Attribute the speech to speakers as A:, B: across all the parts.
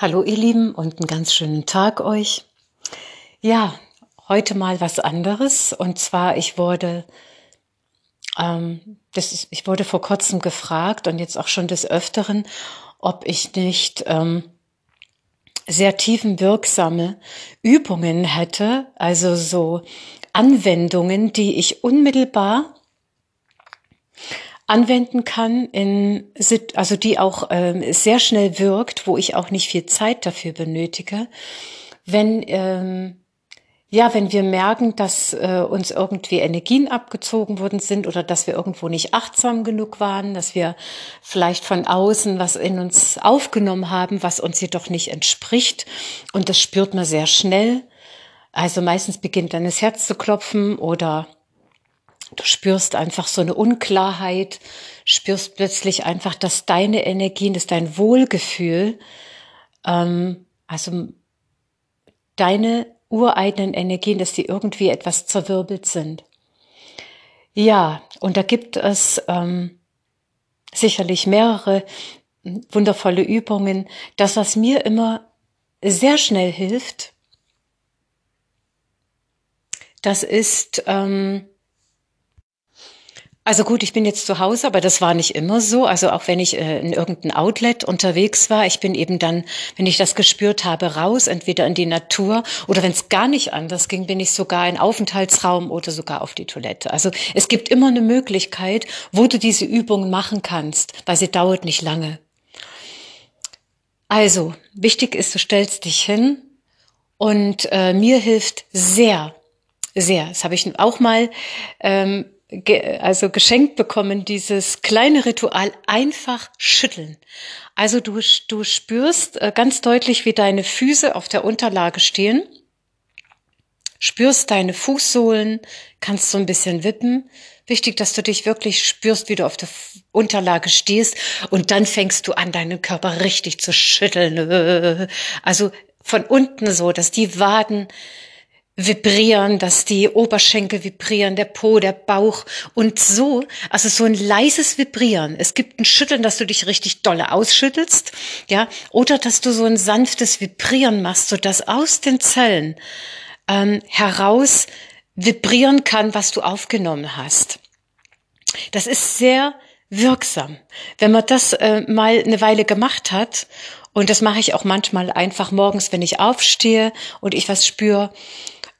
A: Hallo ihr Lieben und einen ganz schönen Tag euch. Ja, heute mal was anderes und zwar ich wurde, ähm, das ist, ich wurde vor kurzem gefragt und jetzt auch schon des Öfteren, ob ich nicht ähm, sehr tiefenwirksame Übungen hätte, also so Anwendungen, die ich unmittelbar anwenden kann, in, also die auch ähm, sehr schnell wirkt, wo ich auch nicht viel Zeit dafür benötige. Wenn ähm, ja, wenn wir merken, dass äh, uns irgendwie Energien abgezogen worden sind oder dass wir irgendwo nicht achtsam genug waren, dass wir vielleicht von außen was in uns aufgenommen haben, was uns jedoch nicht entspricht. Und das spürt man sehr schnell. Also meistens beginnt dann das Herz zu klopfen oder Du spürst einfach so eine Unklarheit, spürst plötzlich einfach, dass deine Energien, dass dein Wohlgefühl, ähm, also deine ureigenen Energien, dass die irgendwie etwas zerwirbelt sind. Ja, und da gibt es ähm, sicherlich mehrere wundervolle Übungen. Das, was mir immer sehr schnell hilft, das ist ähm, also gut, ich bin jetzt zu Hause, aber das war nicht immer so. Also auch wenn ich äh, in irgendeinem Outlet unterwegs war, ich bin eben dann, wenn ich das gespürt habe, raus, entweder in die Natur oder wenn es gar nicht anders ging, bin ich sogar in Aufenthaltsraum oder sogar auf die Toilette. Also es gibt immer eine Möglichkeit, wo du diese Übung machen kannst, weil sie dauert nicht lange. Also wichtig ist, du stellst dich hin und äh, mir hilft sehr, sehr. Das habe ich auch mal. Ähm, also geschenkt bekommen, dieses kleine Ritual einfach schütteln. Also du, du spürst äh, ganz deutlich, wie deine Füße auf der Unterlage stehen, spürst deine Fußsohlen, kannst so ein bisschen wippen. Wichtig, dass du dich wirklich spürst, wie du auf der Unterlage stehst und dann fängst du an, deinen Körper richtig zu schütteln. Also von unten so, dass die Waden vibrieren, dass die Oberschenkel vibrieren, der Po, der Bauch und so, also so ein leises Vibrieren. Es gibt ein Schütteln, dass du dich richtig dolle ausschüttelst, ja, oder dass du so ein sanftes Vibrieren machst, so dass aus den Zellen ähm, heraus vibrieren kann, was du aufgenommen hast. Das ist sehr wirksam. Wenn man das äh, mal eine Weile gemacht hat, und das mache ich auch manchmal einfach morgens, wenn ich aufstehe und ich was spüre,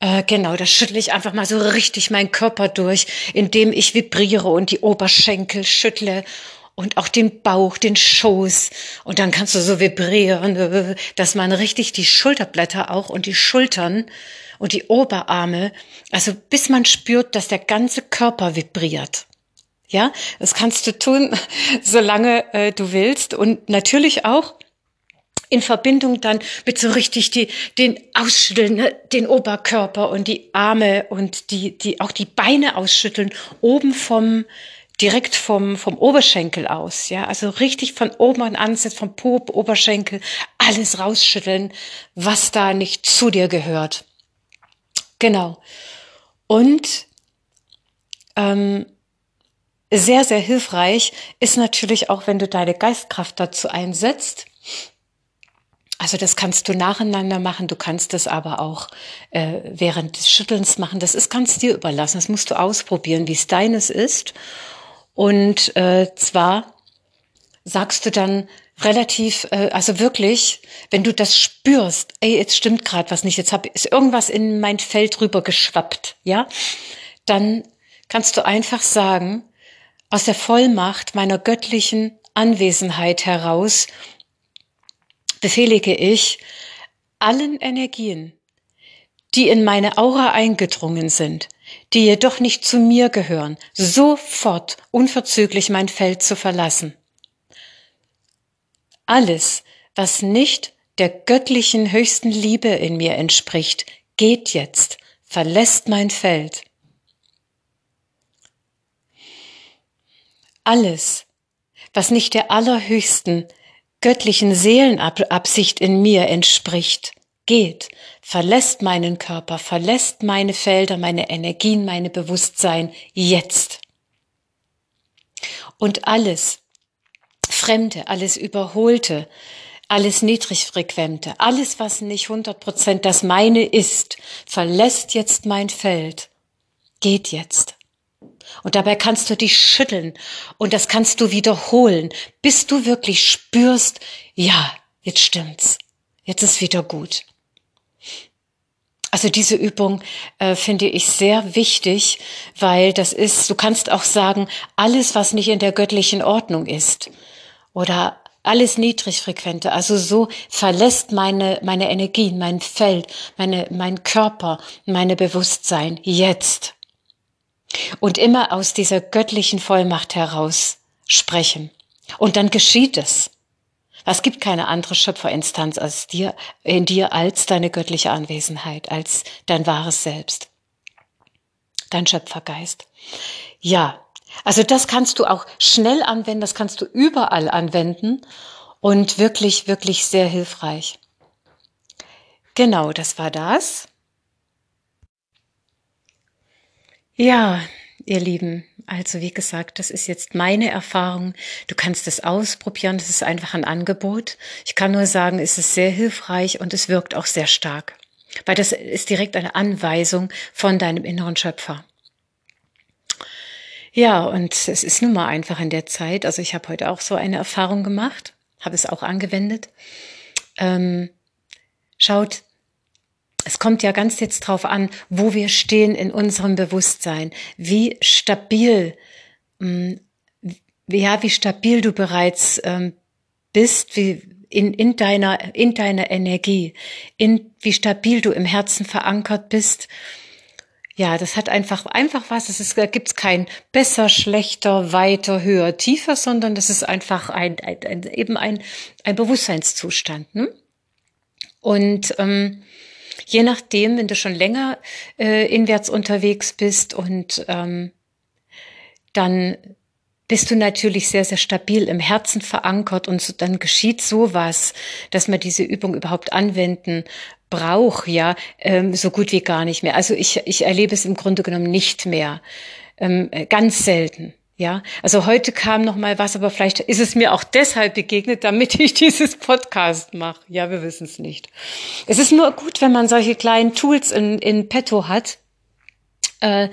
A: äh, genau, da schüttle ich einfach mal so richtig meinen Körper durch, indem ich vibriere und die Oberschenkel schüttle und auch den Bauch, den Schoß. Und dann kannst du so vibrieren, dass man richtig die Schulterblätter auch und die Schultern und die Oberarme, also bis man spürt, dass der ganze Körper vibriert. Ja, das kannst du tun, solange äh, du willst und natürlich auch in Verbindung dann mit so richtig die, den Ausschütteln, ne, den Oberkörper und die Arme und die, die, auch die Beine ausschütteln, oben vom, direkt vom, vom Oberschenkel aus, ja, also richtig von oben an vom Po, Oberschenkel, alles rausschütteln, was da nicht zu dir gehört. Genau. Und ähm, sehr, sehr hilfreich ist natürlich auch, wenn du deine Geistkraft dazu einsetzt, also das kannst du nacheinander machen, du kannst es aber auch äh, während des Schüttelns machen. Das ist ganz dir überlassen. Das musst du ausprobieren, wie es deines ist. Und äh, zwar sagst du dann relativ, äh, also wirklich, wenn du das spürst, ey, jetzt stimmt gerade was nicht, jetzt hab, ist irgendwas in mein Feld rüber geschwappt, ja, dann kannst du einfach sagen, aus der Vollmacht meiner göttlichen Anwesenheit heraus befehlige ich allen Energien, die in meine Aura eingedrungen sind, die jedoch nicht zu mir gehören, sofort unverzüglich mein Feld zu verlassen. Alles, was nicht der göttlichen höchsten Liebe in mir entspricht, geht jetzt, verlässt mein Feld. Alles, was nicht der allerhöchsten göttlichen Seelenabsicht in mir entspricht, geht, verlässt meinen Körper, verlässt meine Felder, meine Energien, meine Bewusstsein jetzt. Und alles Fremde, alles Überholte, alles Niedrigfrequente, alles, was nicht 100 Prozent das meine ist, verlässt jetzt mein Feld, geht jetzt. Und dabei kannst du dich schütteln und das kannst du wiederholen, bis du wirklich spürst, ja, jetzt stimmt's, jetzt ist wieder gut. Also diese Übung äh, finde ich sehr wichtig, weil das ist, du kannst auch sagen, alles, was nicht in der göttlichen Ordnung ist oder alles Niedrigfrequente, also so verlässt meine, meine Energien, mein Feld, meine, mein Körper, meine Bewusstsein jetzt. Und immer aus dieser göttlichen Vollmacht heraus sprechen. Und dann geschieht es. Es gibt keine andere Schöpferinstanz als dir, in dir als deine göttliche Anwesenheit, als dein wahres Selbst. Dein Schöpfergeist. Ja, also das kannst du auch schnell anwenden, das kannst du überall anwenden und wirklich, wirklich sehr hilfreich. Genau, das war das. Ja, ihr Lieben, also wie gesagt, das ist jetzt meine Erfahrung. Du kannst es ausprobieren, das ist einfach ein Angebot. Ich kann nur sagen, es ist sehr hilfreich und es wirkt auch sehr stark, weil das ist direkt eine Anweisung von deinem inneren Schöpfer. Ja, und es ist nun mal einfach in der Zeit, also ich habe heute auch so eine Erfahrung gemacht, habe es auch angewendet. Ähm, schaut, es kommt ja ganz jetzt drauf an, wo wir stehen in unserem Bewusstsein, wie stabil, ähm, ja, wie stabil du bereits ähm, bist, wie in, in deiner, in deiner Energie, in, wie stabil du im Herzen verankert bist ja, das hat einfach, einfach was. Es ist, da gibt's kein besser, schlechter, weiter, höher, tiefer, sondern das ist einfach ein, ein, ein eben ein, ein Bewusstseinszustand. Ne? Und ähm, je nachdem, wenn du schon länger äh, inwärts unterwegs bist und ähm, dann bist du natürlich sehr, sehr stabil im Herzen verankert und so, dann geschieht sowas, dass man diese Übung überhaupt anwenden brauche, ja, ähm, so gut wie gar nicht mehr. Also ich, ich erlebe es im Grunde genommen nicht mehr. Ähm, ganz selten. Ja, also heute kam noch mal was, aber vielleicht ist es mir auch deshalb begegnet, damit ich dieses Podcast mache. Ja, wir wissen es nicht. Es ist nur gut, wenn man solche kleinen Tools in, in petto hat, äh,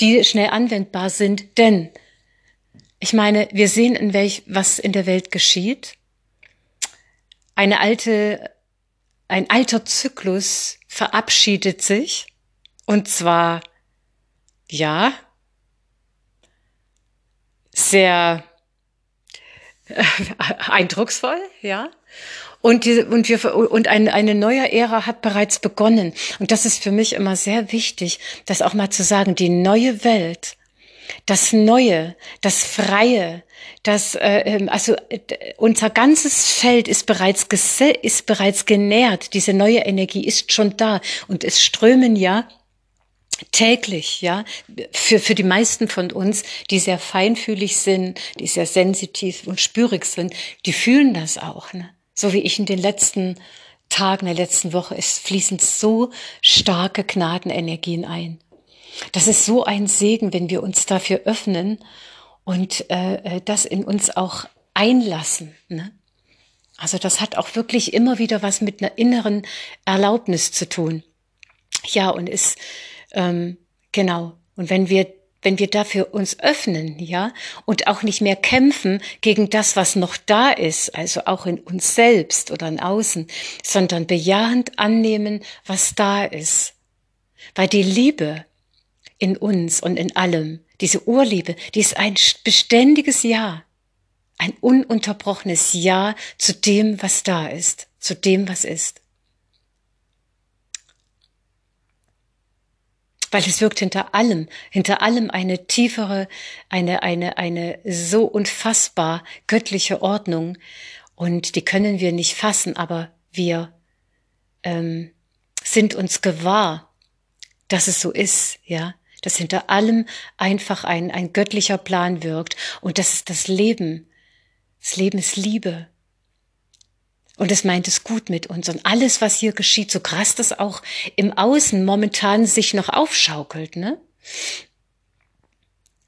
A: die schnell anwendbar sind, denn ich meine, wir sehen, in welch, was in der Welt geschieht. Eine alte ein alter Zyklus verabschiedet sich. Und zwar, ja, sehr äh, eindrucksvoll, ja. Und, diese, und, wir, und eine, eine neue Ära hat bereits begonnen. Und das ist für mich immer sehr wichtig, das auch mal zu sagen. Die neue Welt das Neue, das Freie, das äh, ähm, also äh, unser ganzes Feld ist bereits ist bereits genährt. Diese neue Energie ist schon da und es strömen ja täglich, ja, für, für die meisten von uns, die sehr feinfühlig sind, die sehr sensitiv und spürig sind, die fühlen das auch, ne? So wie ich in den letzten Tagen, der letzten Woche, es fließen so starke Gnadenenergien ein. Das ist so ein Segen, wenn wir uns dafür öffnen und äh, äh, das in uns auch einlassen. Ne? Also das hat auch wirklich immer wieder was mit einer inneren Erlaubnis zu tun. Ja, und ist ähm, genau. Und wenn wir wenn wir dafür uns öffnen, ja, und auch nicht mehr kämpfen gegen das, was noch da ist, also auch in uns selbst oder in außen, sondern bejahend annehmen, was da ist. Weil die Liebe, in uns und in allem. Diese Urliebe, die ist ein beständiges Ja, ein ununterbrochenes Ja zu dem, was da ist, zu dem, was ist. Weil es wirkt hinter allem, hinter allem eine tiefere, eine, eine, eine so unfassbar göttliche Ordnung. Und die können wir nicht fassen, aber wir ähm, sind uns gewahr, dass es so ist, ja dass hinter allem einfach ein, ein göttlicher Plan wirkt und das ist das Leben. Das Leben ist Liebe. Und es meint es gut mit uns. Und alles, was hier geschieht, so krass das auch im Außen momentan sich noch aufschaukelt, ne?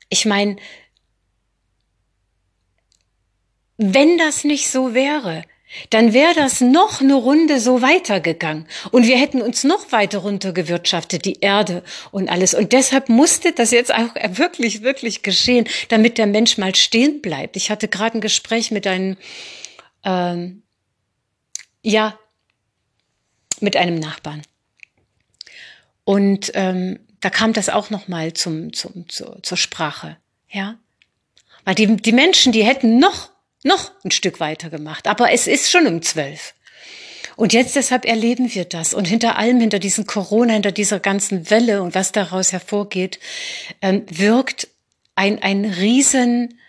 A: Ich meine, wenn das nicht so wäre, dann wäre das noch eine Runde so weitergegangen. Und wir hätten uns noch weiter runtergewirtschaftet, die Erde und alles. Und deshalb musste das jetzt auch wirklich, wirklich geschehen, damit der Mensch mal stehen bleibt. Ich hatte gerade ein Gespräch mit einem, ähm, ja, mit einem Nachbarn. Und ähm, da kam das auch noch mal zum, zum, zur, zur Sprache, ja. Weil die, die Menschen, die hätten noch noch ein Stück weiter gemacht. Aber es ist schon um zwölf. Und jetzt deshalb erleben wir das. Und hinter allem, hinter diesem Corona, hinter dieser ganzen Welle und was daraus hervorgeht, ähm, wirkt ein, ein riesen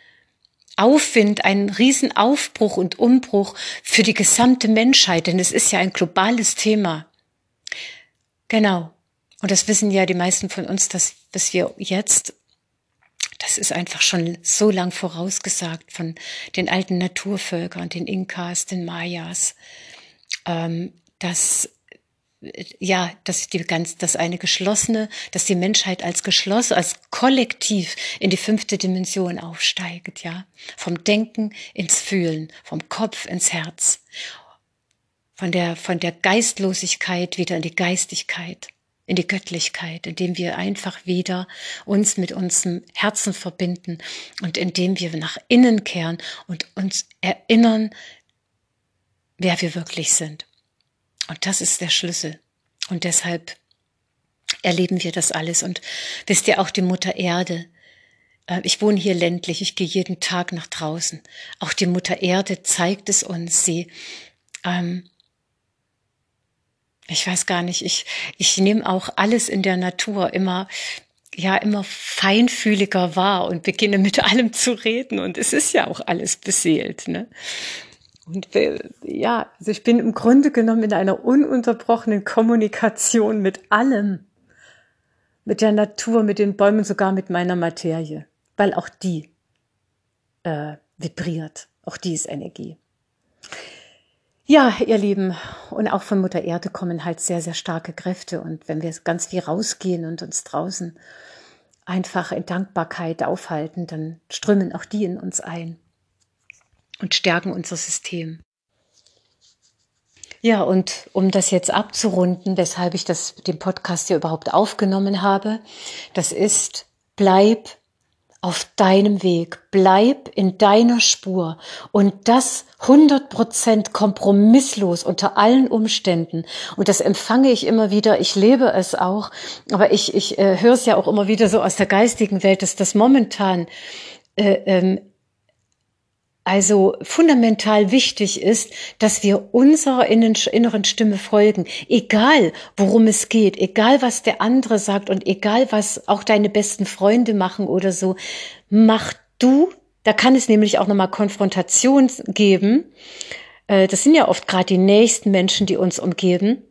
A: Aufwind, ein Riesenaufbruch und Umbruch für die gesamte Menschheit, denn es ist ja ein globales Thema. Genau. Und das wissen ja die meisten von uns, dass, dass wir jetzt das ist einfach schon so lang vorausgesagt von den alten Naturvölkern, den Inkas, den Mayas, ähm, dass ja, dass die ganz, dass eine geschlossene, dass die Menschheit als geschlossen, als Kollektiv in die fünfte Dimension aufsteigt, ja, vom Denken ins Fühlen, vom Kopf ins Herz, von der von der Geistlosigkeit wieder in die Geistigkeit in die Göttlichkeit, indem wir einfach wieder uns mit unserem Herzen verbinden und indem wir nach innen kehren und uns erinnern, wer wir wirklich sind. Und das ist der Schlüssel. Und deshalb erleben wir das alles. Und wisst ihr auch die Mutter Erde, äh, ich wohne hier ländlich, ich gehe jeden Tag nach draußen. Auch die Mutter Erde zeigt es uns. Sie ähm, ich weiß gar nicht, ich, ich nehme auch alles in der Natur immer, ja, immer feinfühliger wahr und beginne mit allem zu reden. Und es ist ja auch alles beseelt, ne? Und ja, also ich bin im Grunde genommen in einer ununterbrochenen Kommunikation mit allem. Mit der Natur, mit den Bäumen, sogar mit meiner Materie. Weil auch die äh, vibriert. Auch die ist Energie. Ja, ihr Lieben, und auch von Mutter Erde kommen halt sehr, sehr starke Kräfte. Und wenn wir ganz viel rausgehen und uns draußen einfach in Dankbarkeit aufhalten, dann strömen auch die in uns ein und stärken unser System. Ja, und um das jetzt abzurunden, weshalb ich das, den Podcast hier überhaupt aufgenommen habe, das ist, bleib auf deinem Weg, bleib in deiner Spur und das 100% kompromisslos unter allen Umständen. Und das empfange ich immer wieder, ich lebe es auch, aber ich, ich äh, höre es ja auch immer wieder so aus der geistigen Welt, dass das momentan äh, ähm, also fundamental wichtig ist, dass wir unserer inneren Stimme folgen, egal worum es geht, egal was der andere sagt und egal was auch deine besten Freunde machen oder so, mach du, da kann es nämlich auch nochmal Konfrontation geben. Äh, das sind ja oft gerade die nächsten Menschen, die uns umgeben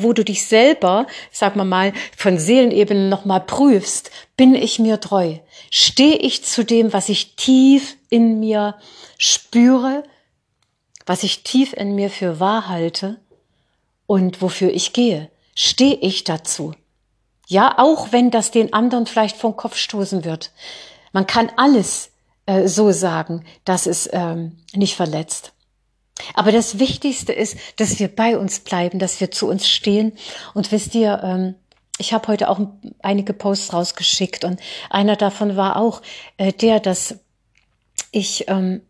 A: wo du dich selber, sag mal mal, von Seelenebene nochmal prüfst, bin ich mir treu? Stehe ich zu dem, was ich tief in mir spüre, was ich tief in mir für wahr halte und wofür ich gehe? Stehe ich dazu? Ja, auch wenn das den anderen vielleicht vom Kopf stoßen wird. Man kann alles äh, so sagen, dass es ähm, nicht verletzt. Aber das Wichtigste ist, dass wir bei uns bleiben, dass wir zu uns stehen. Und wisst ihr, ähm, ich habe heute auch einige Posts rausgeschickt und einer davon war auch äh, der, dass ich, ähm,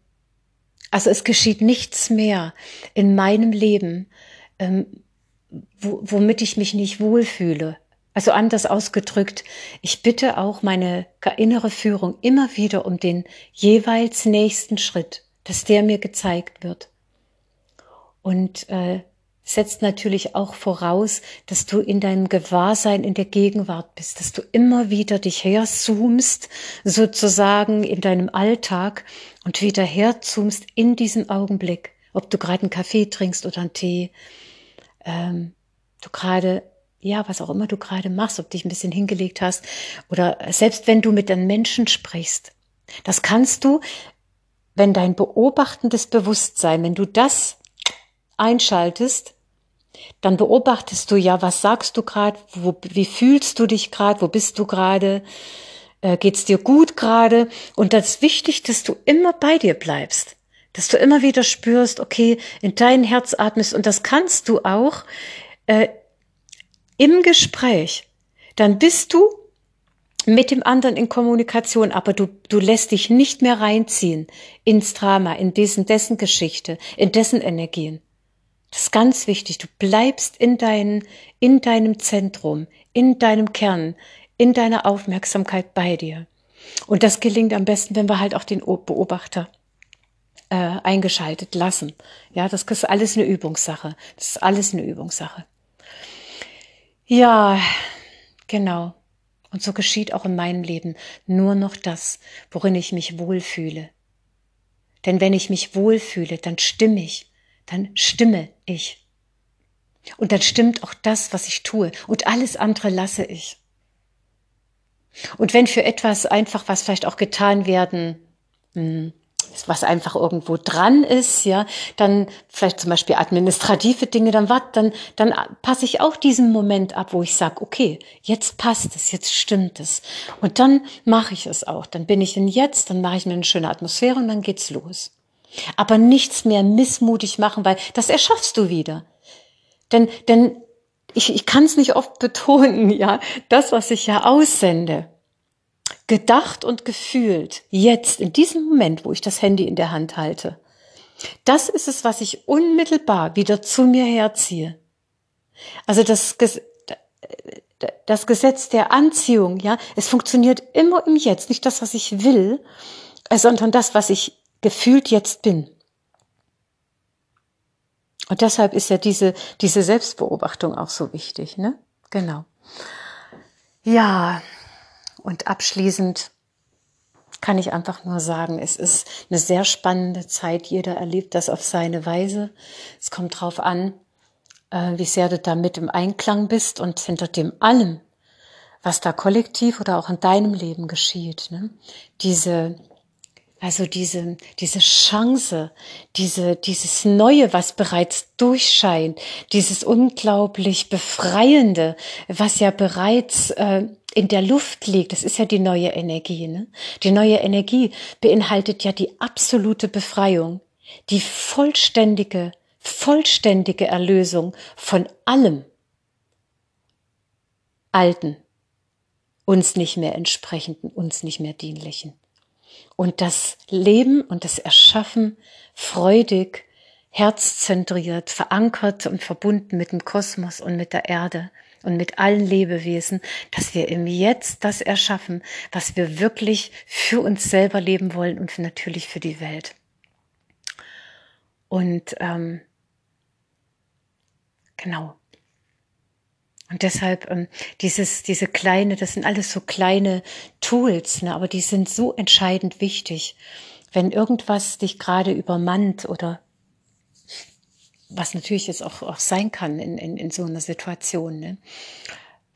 A: also es geschieht nichts mehr in meinem Leben, ähm, womit ich mich nicht wohlfühle. Also anders ausgedrückt, ich bitte auch meine innere Führung immer wieder um den jeweils nächsten Schritt, dass der mir gezeigt wird und äh, setzt natürlich auch voraus, dass du in deinem Gewahrsein in der Gegenwart bist, dass du immer wieder dich herzoomst, sozusagen in deinem Alltag und wieder herzoomst in diesem Augenblick, ob du gerade einen Kaffee trinkst oder einen Tee, ähm, du gerade ja, was auch immer du gerade machst, ob dich ein bisschen hingelegt hast oder selbst wenn du mit den Menschen sprichst. Das kannst du, wenn dein beobachtendes Bewusstsein, wenn du das einschaltest, dann beobachtest du ja, was sagst du gerade, wie fühlst du dich gerade, wo bist du gerade, äh, geht's dir gut gerade und das ist wichtig, dass du immer bei dir bleibst. Dass du immer wieder spürst, okay, in dein Herz atmest und das kannst du auch äh, im Gespräch. Dann bist du mit dem anderen in Kommunikation, aber du, du lässt dich nicht mehr reinziehen ins Drama, in diesen, dessen Geschichte, in dessen Energien. Das ist ganz wichtig. Du bleibst in, dein, in deinem Zentrum, in deinem Kern, in deiner Aufmerksamkeit bei dir. Und das gelingt am besten, wenn wir halt auch den Beobachter äh, eingeschaltet lassen. Ja, das ist alles eine Übungssache. Das ist alles eine Übungssache. Ja, genau. Und so geschieht auch in meinem Leben nur noch das, worin ich mich wohlfühle. Denn wenn ich mich wohlfühle, dann stimme ich, dann stimme ich. Und dann stimmt auch das, was ich tue. Und alles andere lasse ich. Und wenn für etwas einfach, was vielleicht auch getan werden, hm, was einfach irgendwo dran ist, ja, dann vielleicht zum Beispiel administrative Dinge, dann wart, dann, dann passe ich auch diesen Moment ab, wo ich sage, okay, jetzt passt es, jetzt stimmt es. Und dann mache ich es auch. Dann bin ich in jetzt, dann mache ich mir eine schöne Atmosphäre und dann geht's los. Aber nichts mehr missmutig machen, weil das erschaffst du wieder. Denn, denn ich, ich kann es nicht oft betonen, ja, das, was ich ja aussende, gedacht und gefühlt, jetzt, in diesem Moment, wo ich das Handy in der Hand halte, das ist es, was ich unmittelbar wieder zu mir herziehe. Also das, das Gesetz der Anziehung, ja, es funktioniert immer im Jetzt, nicht das, was ich will, sondern das, was ich gefühlt jetzt bin. Und deshalb ist ja diese, diese Selbstbeobachtung auch so wichtig, ne? Genau. Ja, und abschließend kann ich einfach nur sagen, es ist eine sehr spannende Zeit. Jeder erlebt das auf seine Weise. Es kommt drauf an, äh, wie sehr du damit im Einklang bist und hinter dem allem, was da kollektiv oder auch in deinem Leben geschieht, ne? diese also diese, diese Chance, diese, dieses Neue, was bereits durchscheint, dieses unglaublich Befreiende, was ja bereits äh, in der Luft liegt, das ist ja die neue Energie. Ne? Die neue Energie beinhaltet ja die absolute Befreiung, die vollständige, vollständige Erlösung von allem Alten, uns nicht mehr entsprechenden, uns nicht mehr dienlichen und das Leben und das Erschaffen freudig, herzzentriert, verankert und verbunden mit dem Kosmos und mit der Erde und mit allen Lebewesen, dass wir im Jetzt das erschaffen, was wir wirklich für uns selber leben wollen und natürlich für die Welt. Und ähm, genau, und deshalb ähm, dieses, diese kleine, das sind alles so kleine Tools, ne, aber die sind so entscheidend wichtig. Wenn irgendwas dich gerade übermannt oder was natürlich jetzt auch, auch sein kann in, in, in so einer Situation. Ne?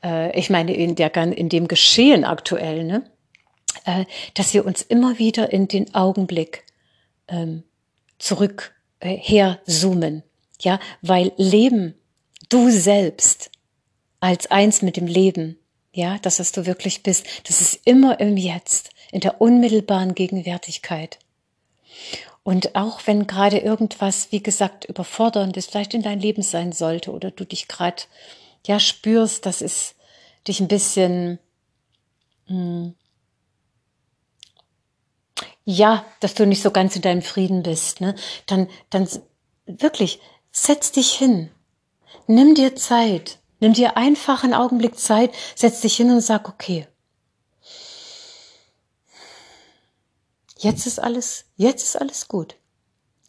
A: Äh, ich meine, in, der, in dem Geschehen aktuell, ne? Äh, dass wir uns immer wieder in den Augenblick ähm, zurück äh, herzoomen. Ja, weil Leben, du selbst, als eins mit dem Leben. Ja, das, was du wirklich bist, das ist immer im Jetzt, in der unmittelbaren Gegenwärtigkeit. Und auch wenn gerade irgendwas, wie gesagt, überforderndes vielleicht in dein Leben sein sollte oder du dich gerade ja spürst, dass es dich ein bisschen hm, ja, dass du nicht so ganz in deinem Frieden bist, ne? Dann, dann wirklich setz dich hin, nimm dir Zeit, Nimm dir einfach einen Augenblick Zeit, setz dich hin und sag, okay, jetzt ist alles, jetzt ist alles gut.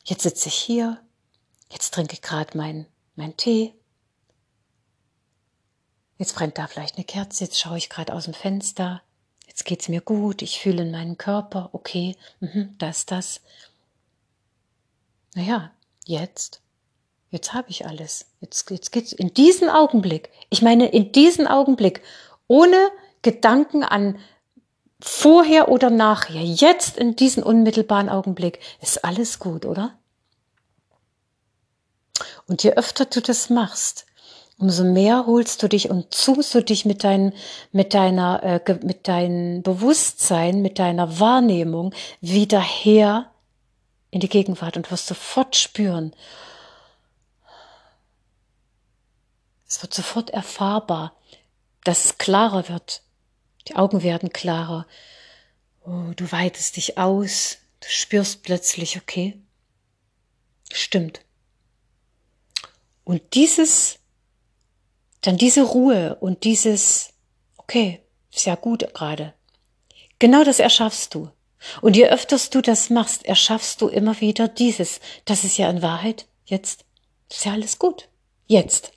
A: Jetzt sitze ich hier, jetzt trinke ich gerade meinen mein Tee. Jetzt brennt da vielleicht eine Kerze, jetzt schaue ich gerade aus dem Fenster. Jetzt geht's mir gut, ich fühle in meinem Körper, okay, mhm, das, das. Naja, jetzt jetzt habe ich alles. Jetzt, jetzt geht's in diesen Augenblick. Ich meine, in diesen Augenblick, ohne Gedanken an vorher oder nachher, jetzt in diesen unmittelbaren Augenblick, ist alles gut, oder? Und je öfter du das machst, umso mehr holst du dich und zoomst du dich mit, dein, mit, deiner, äh, mit deinem Bewusstsein, mit deiner Wahrnehmung wieder her in die Gegenwart und wirst sofort spüren, es wird sofort erfahrbar, dass es klarer wird. Die Augen werden klarer. Oh, du weitest dich aus, du spürst plötzlich, okay, stimmt. Und dieses, dann diese Ruhe und dieses, okay, ist ja gut gerade. Genau das erschaffst du. Und je öfters du das machst, erschaffst du immer wieder dieses. Das ist ja in Wahrheit jetzt. ist ja alles gut. Jetzt.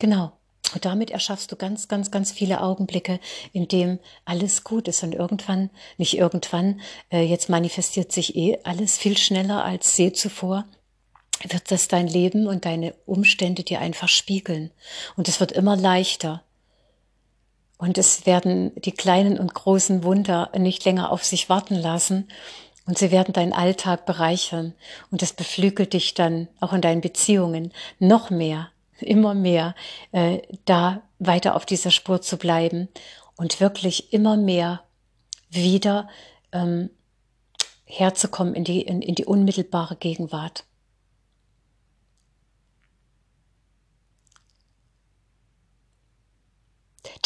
A: Genau. Und damit erschaffst du ganz, ganz, ganz viele Augenblicke, in dem alles gut ist. Und irgendwann, nicht irgendwann, äh, jetzt manifestiert sich eh alles viel schneller als je zuvor, wird das dein Leben und deine Umstände dir einfach spiegeln. Und es wird immer leichter. Und es werden die kleinen und großen Wunder nicht länger auf sich warten lassen. Und sie werden deinen Alltag bereichern. Und das beflügelt dich dann auch in deinen Beziehungen noch mehr, immer mehr, äh, da weiter auf dieser Spur zu bleiben und wirklich immer mehr wieder ähm, herzukommen in die, in, in die unmittelbare Gegenwart.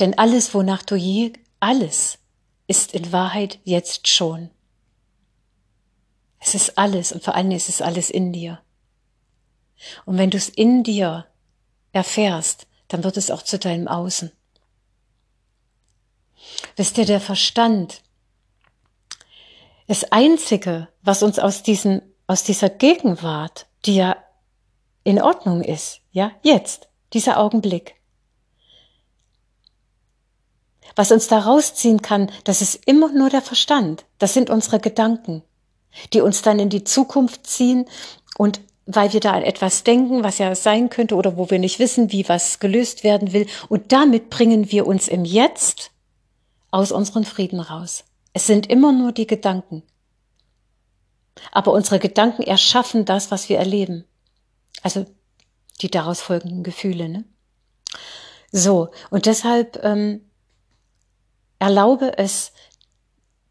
A: Denn alles, wonach du je, alles ist in Wahrheit jetzt schon. Es ist alles und vor allem ist es alles in dir. Und wenn du es in dir erfährst, dann wird es auch zu deinem Außen. Wisst ihr, der Verstand, das Einzige, was uns aus, diesen, aus dieser Gegenwart, die ja in Ordnung ist, ja, jetzt, dieser Augenblick, was uns da rausziehen kann, das ist immer nur der Verstand. Das sind unsere Gedanken, die uns dann in die Zukunft ziehen und weil wir da an etwas denken, was ja sein könnte oder wo wir nicht wissen, wie was gelöst werden will. Und damit bringen wir uns im Jetzt aus unseren Frieden raus. Es sind immer nur die Gedanken. Aber unsere Gedanken erschaffen das, was wir erleben. Also die daraus folgenden Gefühle. Ne? So, und deshalb ähm, Erlaube es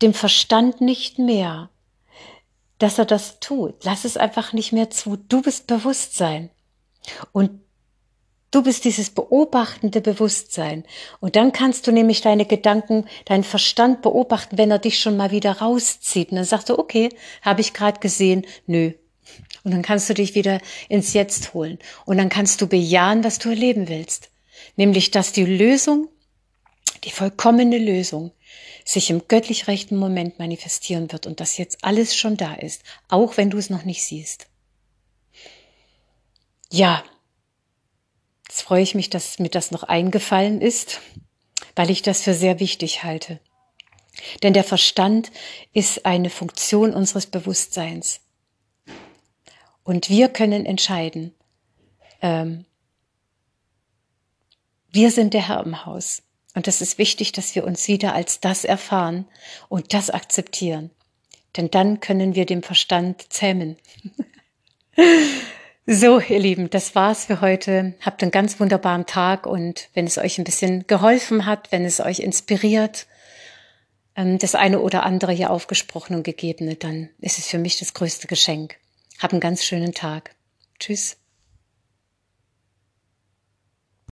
A: dem Verstand nicht mehr, dass er das tut. Lass es einfach nicht mehr zu. Du bist Bewusstsein. Und du bist dieses beobachtende Bewusstsein. Und dann kannst du nämlich deine Gedanken, deinen Verstand beobachten, wenn er dich schon mal wieder rauszieht. Und dann sagst du, okay, habe ich gerade gesehen, nö. Und dann kannst du dich wieder ins Jetzt holen. Und dann kannst du bejahen, was du erleben willst. Nämlich, dass die Lösung die vollkommene Lösung sich im göttlich rechten Moment manifestieren wird und dass jetzt alles schon da ist, auch wenn du es noch nicht siehst. Ja, jetzt freue ich mich, dass mir das noch eingefallen ist, weil ich das für sehr wichtig halte. Denn der Verstand ist eine Funktion unseres Bewusstseins. Und wir können entscheiden, ähm, wir sind der Herr im Haus. Und es ist wichtig, dass wir uns wieder als das erfahren und das akzeptieren. Denn dann können wir dem Verstand zähmen. so, ihr Lieben, das war's für heute. Habt einen ganz wunderbaren Tag und wenn es euch ein bisschen geholfen hat, wenn es euch inspiriert, ähm, das eine oder andere hier aufgesprochen und gegebene, dann ist es für mich das größte Geschenk. Hab einen ganz schönen Tag. Tschüss.